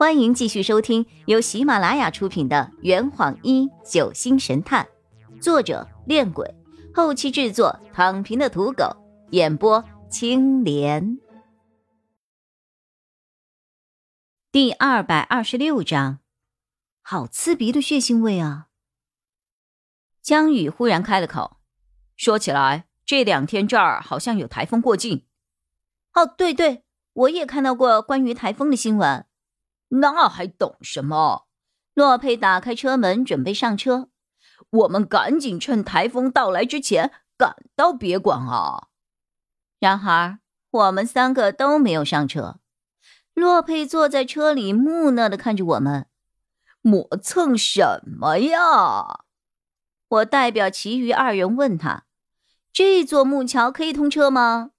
欢迎继续收听由喜马拉雅出品的《圆谎一九星神探》，作者：恋鬼，后期制作：躺平的土狗，演播：青莲。第二百二十六章，好刺鼻的血腥味啊！江宇忽然开了口，说起来，这两天这儿好像有台风过境。哦，对对，我也看到过关于台风的新闻。那还等什么？洛佩打开车门，准备上车。我们赶紧趁台风到来之前赶到别馆啊！然而，我们三个都没有上车。洛佩坐在车里，木讷的看着我们，磨蹭什么呀？我代表其余二人问他：“这座木桥可以通车吗？”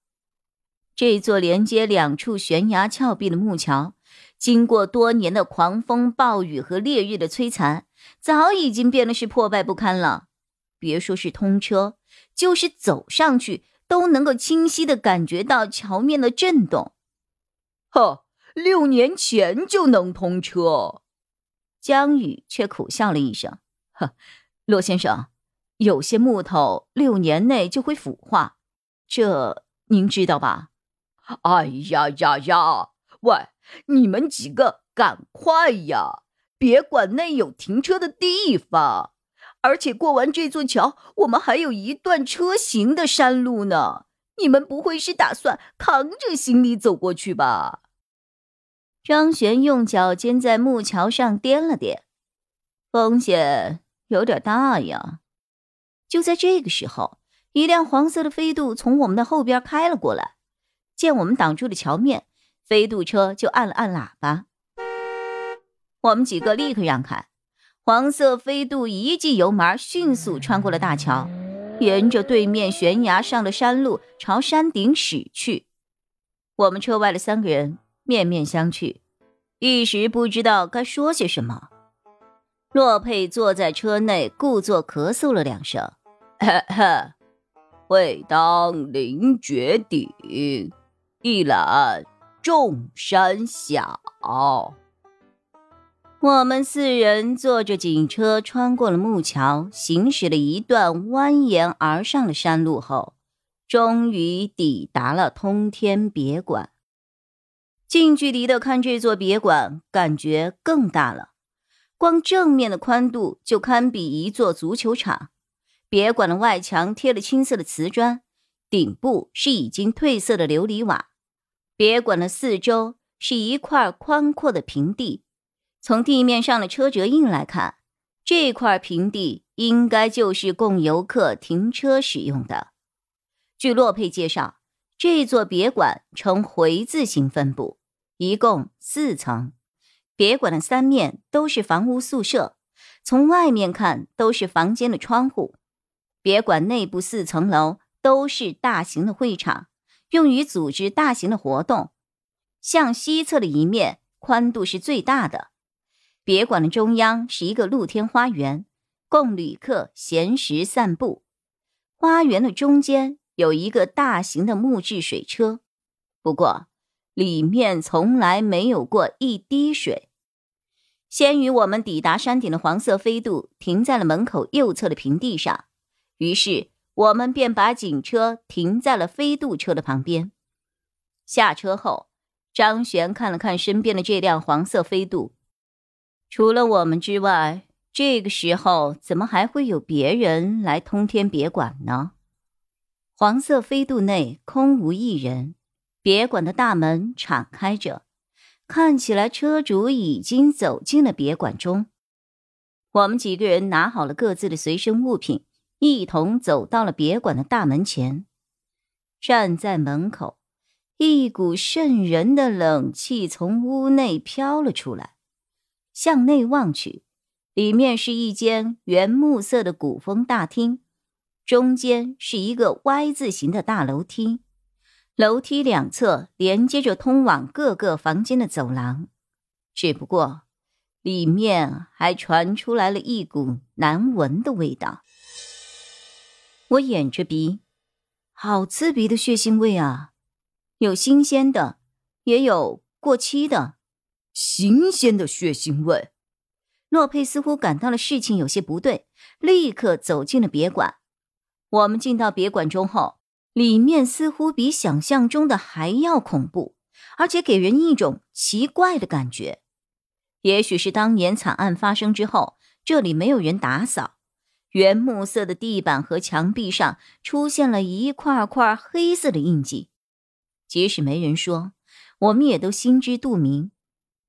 这座连接两处悬崖峭壁的木桥。经过多年的狂风暴雨和烈日的摧残，早已经变得是破败不堪了。别说是通车，就是走上去都能够清晰的感觉到桥面的震动。呵，六年前就能通车，江宇却苦笑了一声：“呵，骆先生，有些木头六年内就会腐化，这您知道吧？”哎呀呀呀！喂，你们几个赶快呀！别管那有停车的地方，而且过完这座桥，我们还有一段车行的山路呢。你们不会是打算扛着行李走过去吧？张璇用脚尖在木桥上掂了掂，风险有点大呀。就在这个时候，一辆黄色的飞度从我们的后边开了过来，见我们挡住了桥面。飞渡车就按了按喇叭，我们几个立刻让开。黄色飞渡一记油门，迅速穿过了大桥，沿着对面悬崖上的山路朝山顶驶去。我们车外的三个人面面相觑，一时不知道该说些什么。洛佩坐在车内，故作咳嗽了两声：“呵呵，会当凌绝顶，一览。”众山小，我们四人坐着警车穿过了木桥，行驶了一段蜿蜒而上的山路后，终于抵达了通天别馆。近距离的看这座别馆，感觉更大了。光正面的宽度就堪比一座足球场。别馆的外墙贴了青色的瓷砖，顶部是已经褪色的琉璃瓦。别馆的四周是一块宽阔的平地，从地面上的车辙印来看，这块平地应该就是供游客停车使用的。据洛佩介绍，这座别馆呈回字形分布，一共四层。别馆的三面都是房屋宿舍，从外面看都是房间的窗户。别馆内部四层楼都是大型的会场。用于组织大型的活动，向西侧的一面宽度是最大的。别馆的中央是一个露天花园，供旅客闲时散步。花园的中间有一个大型的木质水车，不过里面从来没有过一滴水。先于我们抵达山顶的黄色飞度停在了门口右侧的平地上，于是。我们便把警车停在了飞渡车的旁边。下车后，张璇看了看身边的这辆黄色飞渡，除了我们之外，这个时候怎么还会有别人来通天别馆呢？黄色飞渡内空无一人，别馆的大门敞开着，看起来车主已经走进了别馆中。我们几个人拿好了各自的随身物品。一同走到了别馆的大门前，站在门口，一股渗人的冷气从屋内飘了出来。向内望去，里面是一间原木色的古风大厅，中间是一个 Y 字形的大楼梯，楼梯两侧连接着通往各个房间的走廊，只不过里面还传出来了一股难闻的味道。我掩着鼻，好刺鼻的血腥味啊！有新鲜的，也有过期的。新鲜的血腥味。洛佩似乎感到了事情有些不对，立刻走进了别馆。我们进到别馆中后，里面似乎比想象中的还要恐怖，而且给人一种奇怪的感觉。也许是当年惨案发生之后，这里没有人打扫，原木色的地板和墙壁上出现了一块块黑色的印记。即使没人说，我们也都心知肚明，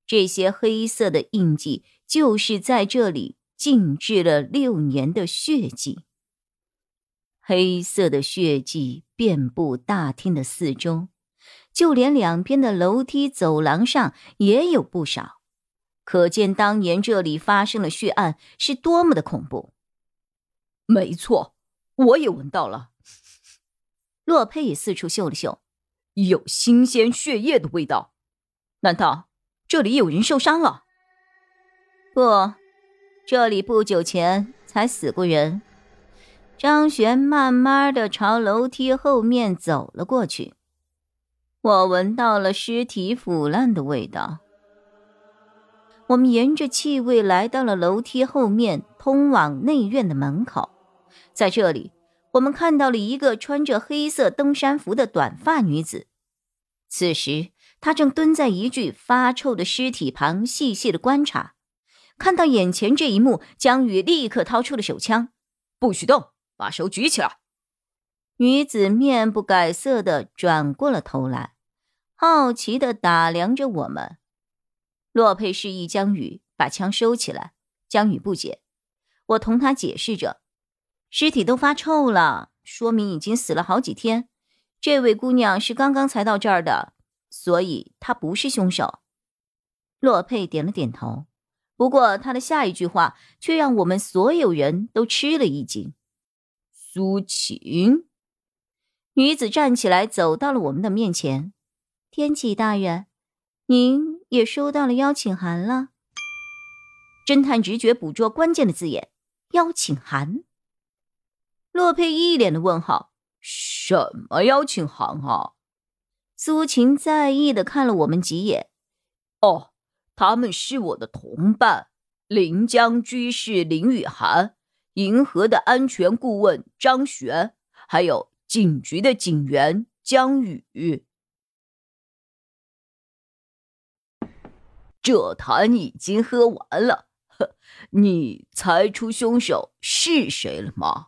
这些黑色的印记。就是在这里静置了六年的血迹，黑色的血迹遍布大厅的四周，就连两边的楼梯走廊上也有不少，可见当年这里发生了血案是多么的恐怖。没错，我也闻到了。洛佩也四处嗅了嗅，有新鲜血液的味道。难道这里有人受伤了？不，这里不久前才死过人。张璇慢慢的朝楼梯后面走了过去，我闻到了尸体腐烂的味道。我们沿着气味来到了楼梯后面通往内院的门口，在这里，我们看到了一个穿着黑色登山服的短发女子。此时，她正蹲在一具发臭的尸体旁，细细的观察。看到眼前这一幕，江宇立刻掏出了手枪，不许动，把手举起来。女子面不改色的转过了头来，好奇的打量着我们。洛佩示意江宇把枪收起来，江宇不解。我同他解释着，尸体都发臭了，说明已经死了好几天。这位姑娘是刚刚才到这儿的，所以她不是凶手。洛佩点了点头。不过，他的下一句话却让我们所有人都吃了一惊。苏晴，女子站起来，走到了我们的面前。天启大人，您也收到了邀请函了。侦探直觉捕捉关键的字眼：邀请函。洛佩一脸的问号：什么邀请函啊？苏晴在意的看了我们几眼。哦。他们是我的同伴，临江居士林雨涵，银河的安全顾问张璇，还有警局的警员江宇。这坛已经喝完了，你猜出凶手是谁了吗？